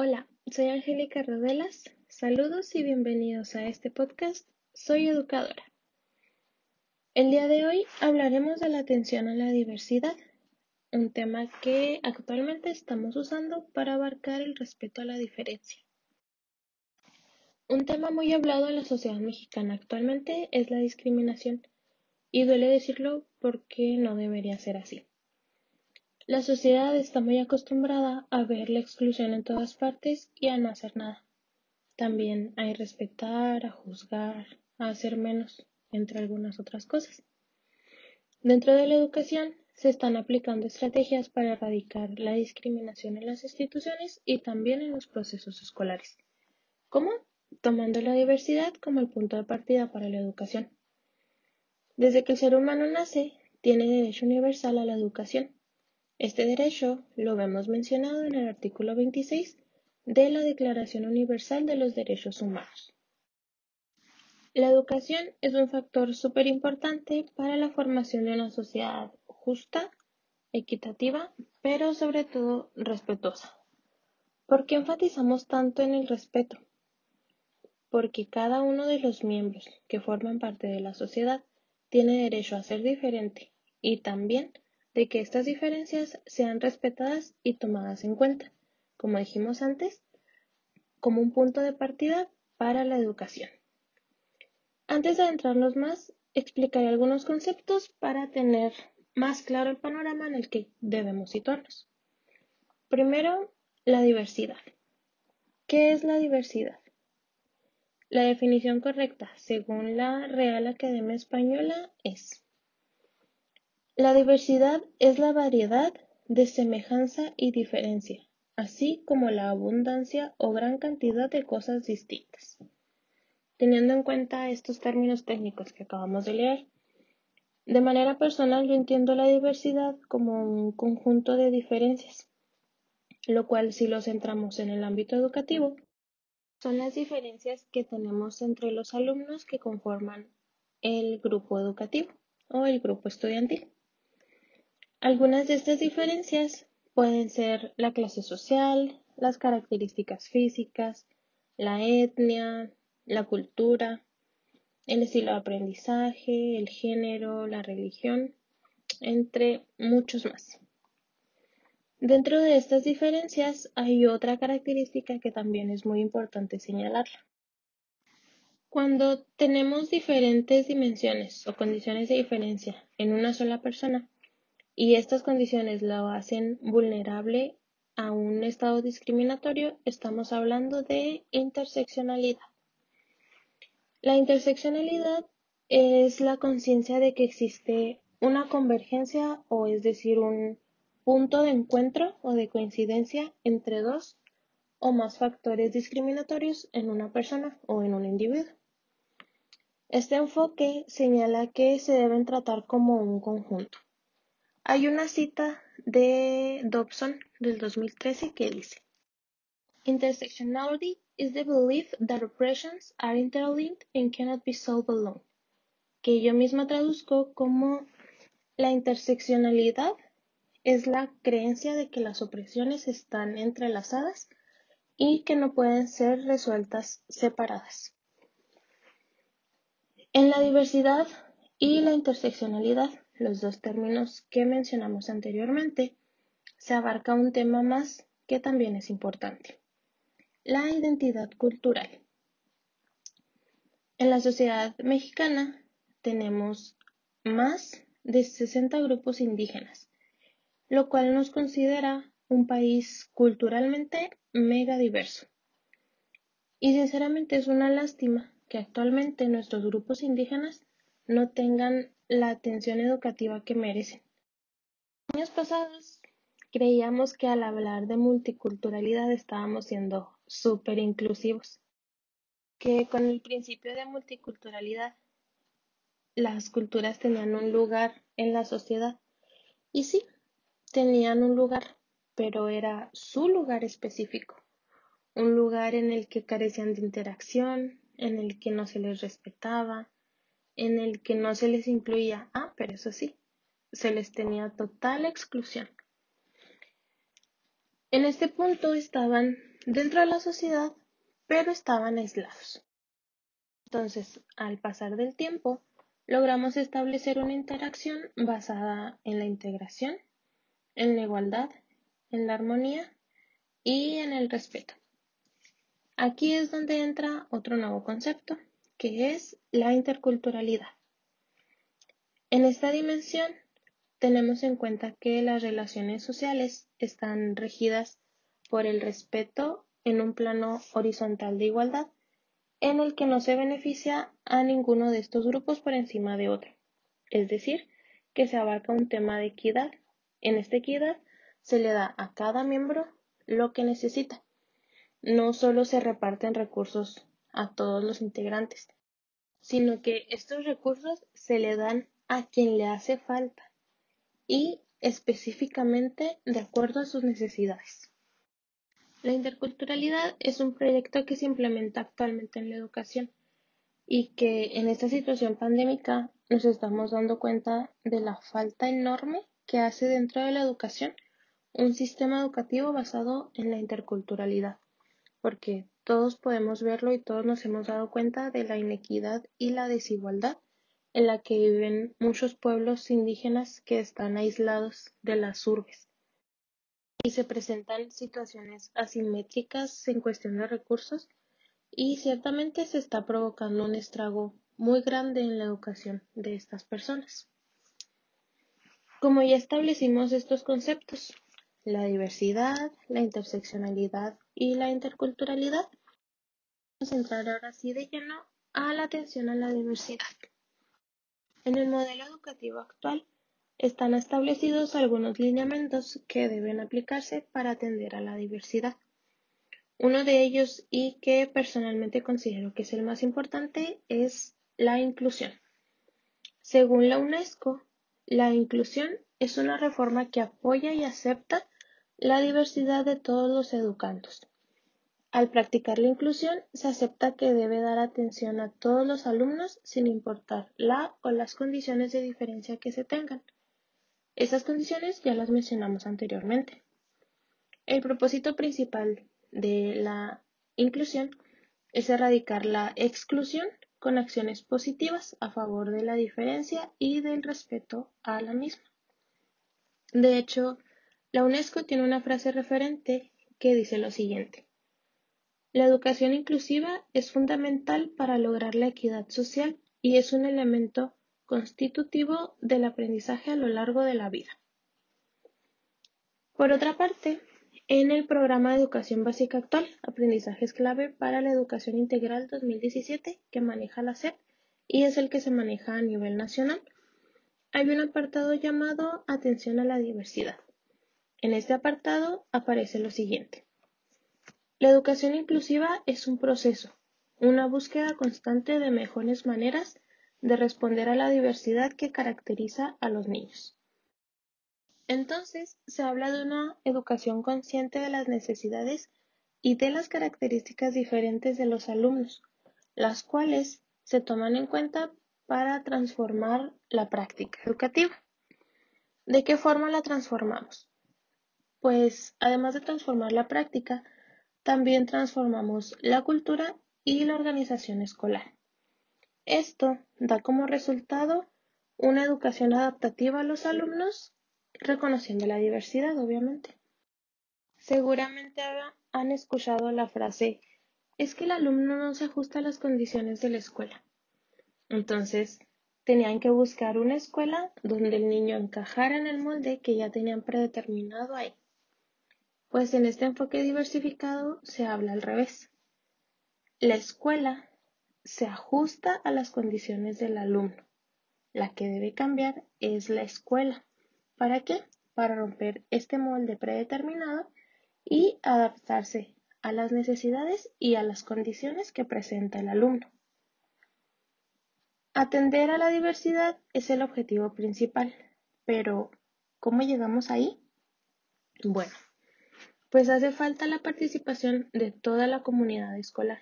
Hola, soy Angélica Rodelas. Saludos y bienvenidos a este podcast. Soy educadora. El día de hoy hablaremos de la atención a la diversidad, un tema que actualmente estamos usando para abarcar el respeto a la diferencia. Un tema muy hablado en la sociedad mexicana actualmente es la discriminación, y duele decirlo porque no debería ser así. La sociedad está muy acostumbrada a ver la exclusión en todas partes y a no hacer nada. También a respetar, a juzgar, a hacer menos, entre algunas otras cosas. Dentro de la educación se están aplicando estrategias para erradicar la discriminación en las instituciones y también en los procesos escolares. ¿Cómo? Tomando la diversidad como el punto de partida para la educación. Desde que el ser humano nace, tiene derecho universal a la educación este derecho lo vemos mencionado en el artículo 26 de la Declaración Universal de los Derechos Humanos. La educación es un factor súper importante para la formación de una sociedad justa, equitativa, pero sobre todo respetuosa. ¿Por qué enfatizamos tanto en el respeto? Porque cada uno de los miembros que forman parte de la sociedad tiene derecho a ser diferente y también de que estas diferencias sean respetadas y tomadas en cuenta, como dijimos antes, como un punto de partida para la educación. Antes de adentrarnos más, explicaré algunos conceptos para tener más claro el panorama en el que debemos situarnos. Primero, la diversidad. ¿Qué es la diversidad? La definición correcta, según la Real Academia Española, es la diversidad es la variedad de semejanza y diferencia, así como la abundancia o gran cantidad de cosas distintas. Teniendo en cuenta estos términos técnicos que acabamos de leer, de manera personal yo entiendo la diversidad como un conjunto de diferencias, lo cual si lo centramos en el ámbito educativo, son las diferencias que tenemos entre los alumnos que conforman el grupo educativo o el grupo estudiantil. Algunas de estas diferencias pueden ser la clase social, las características físicas, la etnia, la cultura, el estilo de aprendizaje, el género, la religión, entre muchos más. Dentro de estas diferencias hay otra característica que también es muy importante señalarla. Cuando tenemos diferentes dimensiones o condiciones de diferencia en una sola persona, y estas condiciones lo hacen vulnerable a un estado discriminatorio, estamos hablando de interseccionalidad. La interseccionalidad es la conciencia de que existe una convergencia o es decir, un punto de encuentro o de coincidencia entre dos o más factores discriminatorios en una persona o en un individuo. Este enfoque señala que se deben tratar como un conjunto. Hay una cita de Dobson del 2013 que dice, Intersectionality is the belief that oppressions are interlinked and cannot be solved alone. Que yo misma traduzco como la interseccionalidad es la creencia de que las opresiones están entrelazadas y que no pueden ser resueltas separadas. En la diversidad y la interseccionalidad los dos términos que mencionamos anteriormente, se abarca un tema más que también es importante, la identidad cultural. En la sociedad mexicana tenemos más de 60 grupos indígenas, lo cual nos considera un país culturalmente mega diverso. Y sinceramente es una lástima que actualmente nuestros grupos indígenas no tengan la atención educativa que merecen. En años pasados creíamos que al hablar de multiculturalidad estábamos siendo súper inclusivos, que con el principio de multiculturalidad las culturas tenían un lugar en la sociedad. Y sí, tenían un lugar, pero era su lugar específico, un lugar en el que carecían de interacción, en el que no se les respetaba, en el que no se les incluía, ah, pero eso sí, se les tenía total exclusión. En este punto estaban dentro de la sociedad, pero estaban aislados. Entonces, al pasar del tiempo, logramos establecer una interacción basada en la integración, en la igualdad, en la armonía y en el respeto. Aquí es donde entra otro nuevo concepto, que es la interculturalidad. En esta dimensión tenemos en cuenta que las relaciones sociales están regidas por el respeto en un plano horizontal de igualdad, en el que no se beneficia a ninguno de estos grupos por encima de otro. Es decir, que se abarca un tema de equidad. En esta equidad se le da a cada miembro lo que necesita no solo se reparten recursos a todos los integrantes, sino que estos recursos se le dan a quien le hace falta y específicamente de acuerdo a sus necesidades. La interculturalidad es un proyecto que se implementa actualmente en la educación y que en esta situación pandémica nos estamos dando cuenta de la falta enorme que hace dentro de la educación un sistema educativo basado en la interculturalidad porque todos podemos verlo y todos nos hemos dado cuenta de la inequidad y la desigualdad en la que viven muchos pueblos indígenas que están aislados de las urbes. Y se presentan situaciones asimétricas en cuestión de recursos y ciertamente se está provocando un estrago muy grande en la educación de estas personas. Como ya establecimos estos conceptos, la diversidad, la interseccionalidad y la interculturalidad. Vamos a entrar ahora sí de lleno a la atención a la diversidad. En el modelo educativo actual están establecidos algunos lineamientos que deben aplicarse para atender a la diversidad. Uno de ellos y que personalmente considero que es el más importante es la inclusión. Según la UNESCO, la inclusión es una reforma que apoya y acepta la diversidad de todos los educandos. Al practicar la inclusión, se acepta que debe dar atención a todos los alumnos sin importar la o las condiciones de diferencia que se tengan. Esas condiciones ya las mencionamos anteriormente. El propósito principal de la inclusión es erradicar la exclusión con acciones positivas a favor de la diferencia y del respeto a la misma. De hecho, la UNESCO tiene una frase referente que dice lo siguiente. La educación inclusiva es fundamental para lograr la equidad social y es un elemento constitutivo del aprendizaje a lo largo de la vida. Por otra parte, en el programa de educación básica actual, Aprendizajes clave para la educación integral 2017, que maneja la SEP y es el que se maneja a nivel nacional, hay un apartado llamado Atención a la diversidad. En este apartado aparece lo siguiente. La educación inclusiva es un proceso, una búsqueda constante de mejores maneras de responder a la diversidad que caracteriza a los niños. Entonces, se habla de una educación consciente de las necesidades y de las características diferentes de los alumnos, las cuales se toman en cuenta para transformar la práctica educativa. ¿De qué forma la transformamos? Pues además de transformar la práctica, también transformamos la cultura y la organización escolar. Esto da como resultado una educación adaptativa a los alumnos, reconociendo la diversidad, obviamente. Seguramente han escuchado la frase, es que el alumno no se ajusta a las condiciones de la escuela. Entonces, tenían que buscar una escuela donde el niño encajara en el molde que ya tenían predeterminado ahí. Pues en este enfoque diversificado se habla al revés. La escuela se ajusta a las condiciones del alumno. La que debe cambiar es la escuela. ¿Para qué? Para romper este molde predeterminado y adaptarse a las necesidades y a las condiciones que presenta el alumno. Atender a la diversidad es el objetivo principal, pero ¿cómo llegamos ahí? Bueno, pues hace falta la participación de toda la comunidad escolar.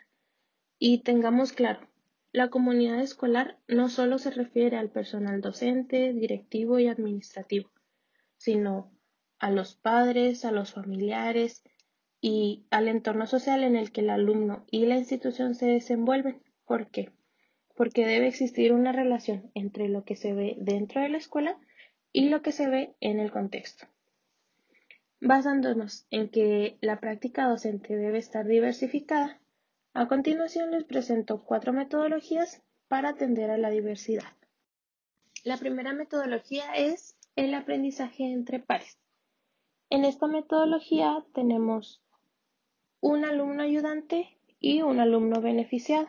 Y tengamos claro, la comunidad escolar no solo se refiere al personal docente, directivo y administrativo, sino a los padres, a los familiares y al entorno social en el que el alumno y la institución se desenvuelven. ¿Por qué? Porque debe existir una relación entre lo que se ve dentro de la escuela y lo que se ve en el contexto. Basándonos en que la práctica docente debe estar diversificada, a continuación les presento cuatro metodologías para atender a la diversidad. La primera metodología es el aprendizaje entre pares. En esta metodología tenemos un alumno ayudante y un alumno beneficiado.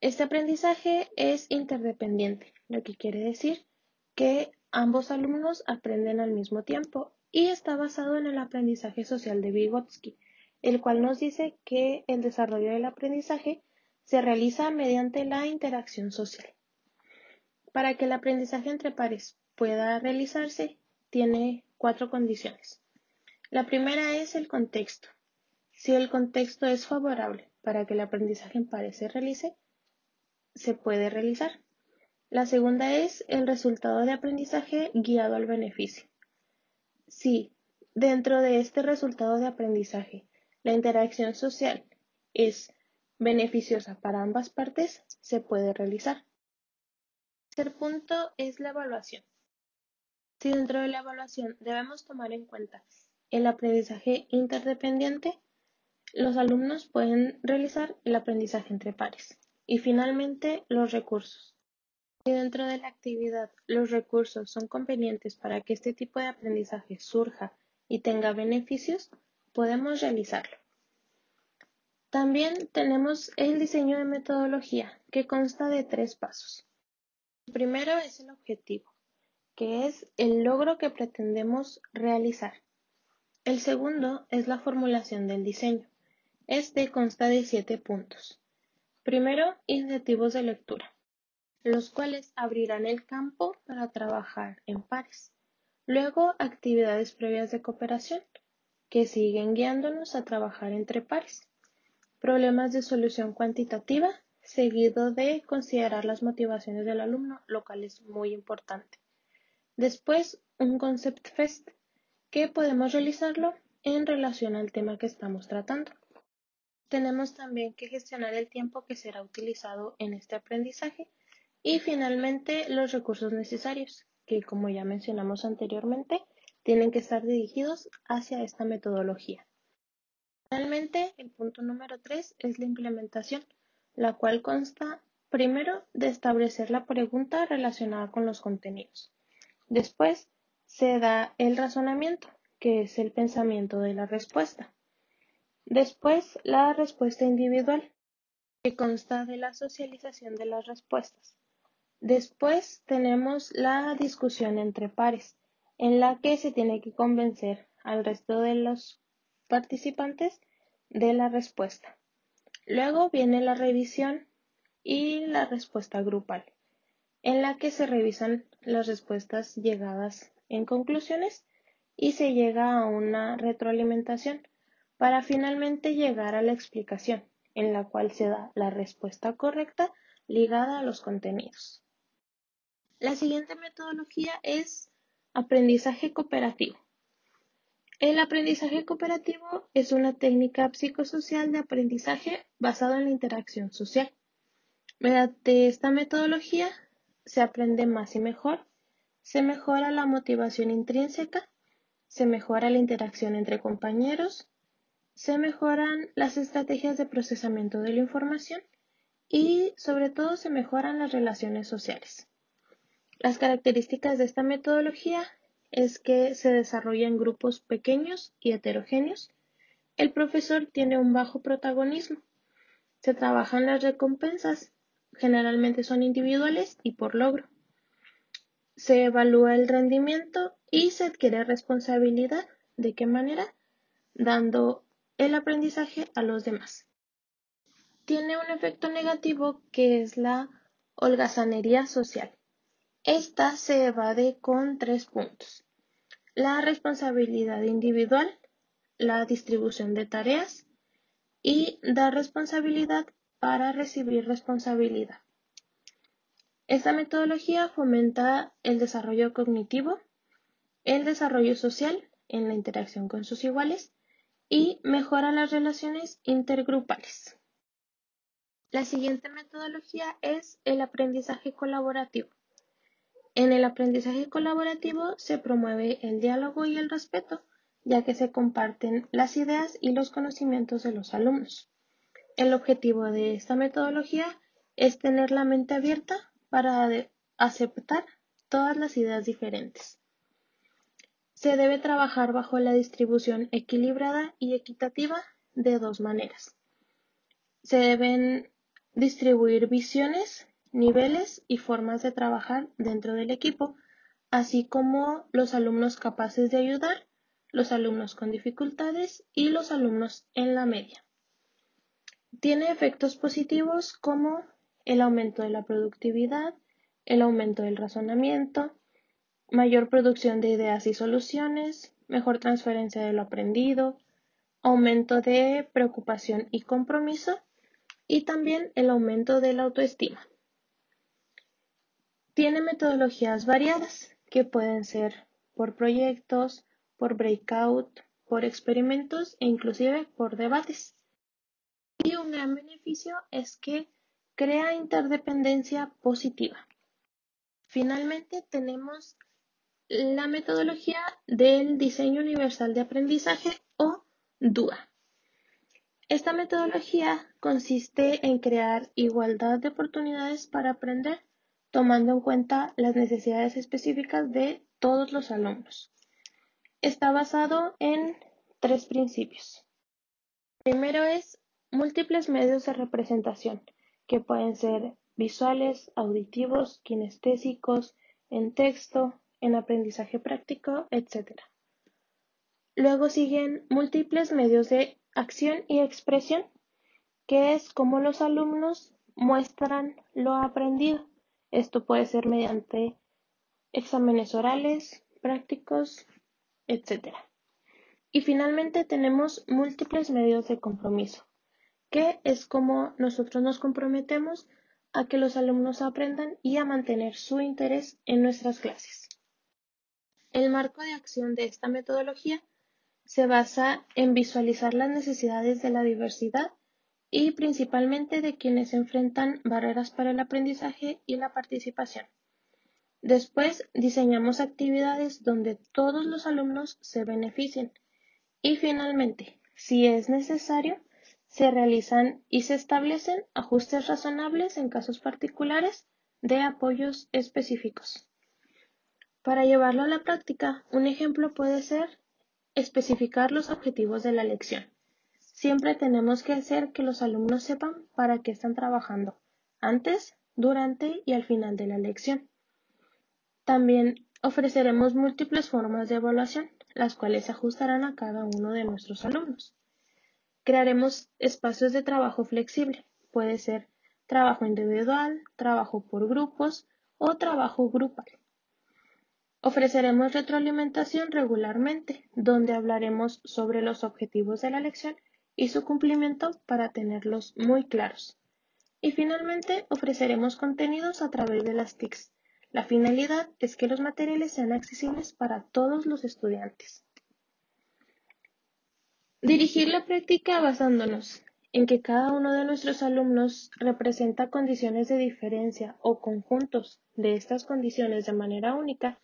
Este aprendizaje es interdependiente, lo que quiere decir que ambos alumnos aprenden al mismo tiempo y está basado en el aprendizaje social de Vygotsky, el cual nos dice que el desarrollo del aprendizaje se realiza mediante la interacción social. Para que el aprendizaje entre pares pueda realizarse, tiene cuatro condiciones. La primera es el contexto. Si el contexto es favorable para que el aprendizaje en pares se realice, se puede realizar. La segunda es el resultado de aprendizaje guiado al beneficio. Si dentro de este resultado de aprendizaje la interacción social es beneficiosa para ambas partes, se puede realizar. El tercer punto es la evaluación. Si dentro de la evaluación debemos tomar en cuenta el aprendizaje interdependiente, los alumnos pueden realizar el aprendizaje entre pares. Y finalmente, los recursos. Si dentro de la actividad los recursos son convenientes para que este tipo de aprendizaje surja y tenga beneficios, podemos realizarlo. También tenemos el diseño de metodología, que consta de tres pasos. El primero es el objetivo, que es el logro que pretendemos realizar. El segundo es la formulación del diseño. Este consta de siete puntos. Primero, incentivos de lectura, los cuales abrirán el campo para trabajar en pares. Luego, actividades previas de cooperación, que siguen guiándonos a trabajar entre pares. Problemas de solución cuantitativa, seguido de considerar las motivaciones del alumno, lo cual es muy importante. Después, un concept fest, que podemos realizarlo en relación al tema que estamos tratando. Tenemos también que gestionar el tiempo que será utilizado en este aprendizaje y finalmente los recursos necesarios, que como ya mencionamos anteriormente, tienen que estar dirigidos hacia esta metodología. Finalmente, el punto número 3 es la implementación, la cual consta primero de establecer la pregunta relacionada con los contenidos. Después se da el razonamiento, que es el pensamiento de la respuesta. Después, la respuesta individual, que consta de la socialización de las respuestas. Después tenemos la discusión entre pares, en la que se tiene que convencer al resto de los participantes de la respuesta. Luego viene la revisión y la respuesta grupal, en la que se revisan las respuestas llegadas en conclusiones y se llega a una retroalimentación para finalmente llegar a la explicación, en la cual se da la respuesta correcta ligada a los contenidos. La siguiente metodología es aprendizaje cooperativo. El aprendizaje cooperativo es una técnica psicosocial de aprendizaje basada en la interacción social. Mediante esta metodología se aprende más y mejor, se mejora la motivación intrínseca, se mejora la interacción entre compañeros, se mejoran las estrategias de procesamiento de la información y sobre todo se mejoran las relaciones sociales. Las características de esta metodología es que se desarrolla en grupos pequeños y heterogéneos. El profesor tiene un bajo protagonismo. Se trabajan las recompensas, generalmente son individuales y por logro. Se evalúa el rendimiento y se adquiere responsabilidad. ¿De qué manera? Dando el aprendizaje a los demás. Tiene un efecto negativo que es la holgazanería social. Esta se evade con tres puntos. La responsabilidad individual, la distribución de tareas y dar responsabilidad para recibir responsabilidad. Esta metodología fomenta el desarrollo cognitivo, el desarrollo social en la interacción con sus iguales y mejora las relaciones intergrupales. La siguiente metodología es el aprendizaje colaborativo. En el aprendizaje colaborativo se promueve el diálogo y el respeto, ya que se comparten las ideas y los conocimientos de los alumnos. El objetivo de esta metodología es tener la mente abierta para aceptar todas las ideas diferentes. Se debe trabajar bajo la distribución equilibrada y equitativa de dos maneras. Se deben distribuir visiones, niveles y formas de trabajar dentro del equipo, así como los alumnos capaces de ayudar, los alumnos con dificultades y los alumnos en la media. Tiene efectos positivos como el aumento de la productividad, el aumento del razonamiento, mayor producción de ideas y soluciones, mejor transferencia de lo aprendido, aumento de preocupación y compromiso y también el aumento de la autoestima. Tiene metodologías variadas que pueden ser por proyectos, por breakout, por experimentos e inclusive por debates. Y un gran beneficio es que crea interdependencia positiva. Finalmente tenemos la metodología del diseño universal de aprendizaje o DUA. Esta metodología consiste en crear igualdad de oportunidades para aprender, tomando en cuenta las necesidades específicas de todos los alumnos. Está basado en tres principios. Primero es múltiples medios de representación, que pueden ser visuales, auditivos, kinestésicos, en texto, en aprendizaje práctico, etc. Luego siguen múltiples medios de acción y expresión, que es cómo los alumnos muestran lo aprendido. Esto puede ser mediante exámenes orales, prácticos, etc. Y finalmente tenemos múltiples medios de compromiso, que es como nosotros nos comprometemos a que los alumnos aprendan y a mantener su interés en nuestras clases. El marco de acción de esta metodología se basa en visualizar las necesidades de la diversidad y principalmente de quienes enfrentan barreras para el aprendizaje y la participación. Después diseñamos actividades donde todos los alumnos se beneficien y finalmente, si es necesario, se realizan y se establecen ajustes razonables en casos particulares de apoyos específicos. Para llevarlo a la práctica, un ejemplo puede ser especificar los objetivos de la lección. Siempre tenemos que hacer que los alumnos sepan para qué están trabajando, antes, durante y al final de la lección. También ofreceremos múltiples formas de evaluación, las cuales se ajustarán a cada uno de nuestros alumnos. Crearemos espacios de trabajo flexible. Puede ser trabajo individual, trabajo por grupos o trabajo grupal. Ofreceremos retroalimentación regularmente, donde hablaremos sobre los objetivos de la lección y su cumplimiento para tenerlos muy claros. Y finalmente ofreceremos contenidos a través de las TICs. La finalidad es que los materiales sean accesibles para todos los estudiantes. Dirigir la práctica basándonos en que cada uno de nuestros alumnos representa condiciones de diferencia o conjuntos de estas condiciones de manera única,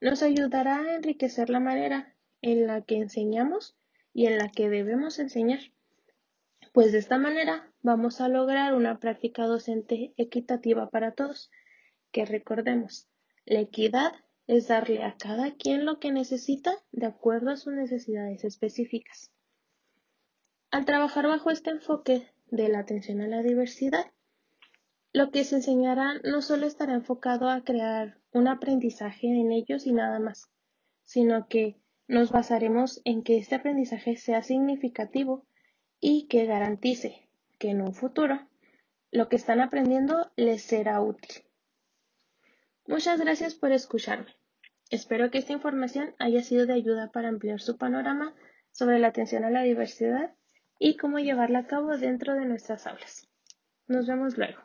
nos ayudará a enriquecer la manera en la que enseñamos y en la que debemos enseñar, pues de esta manera vamos a lograr una práctica docente equitativa para todos, que recordemos, la equidad es darle a cada quien lo que necesita de acuerdo a sus necesidades específicas. Al trabajar bajo este enfoque de la atención a la diversidad, lo que se enseñará no solo estará enfocado a crear un aprendizaje en ellos y nada más, sino que nos basaremos en que este aprendizaje sea significativo y que garantice que en un futuro lo que están aprendiendo les será útil. Muchas gracias por escucharme. Espero que esta información haya sido de ayuda para ampliar su panorama sobre la atención a la diversidad y cómo llevarla a cabo dentro de nuestras aulas. Nos vemos luego.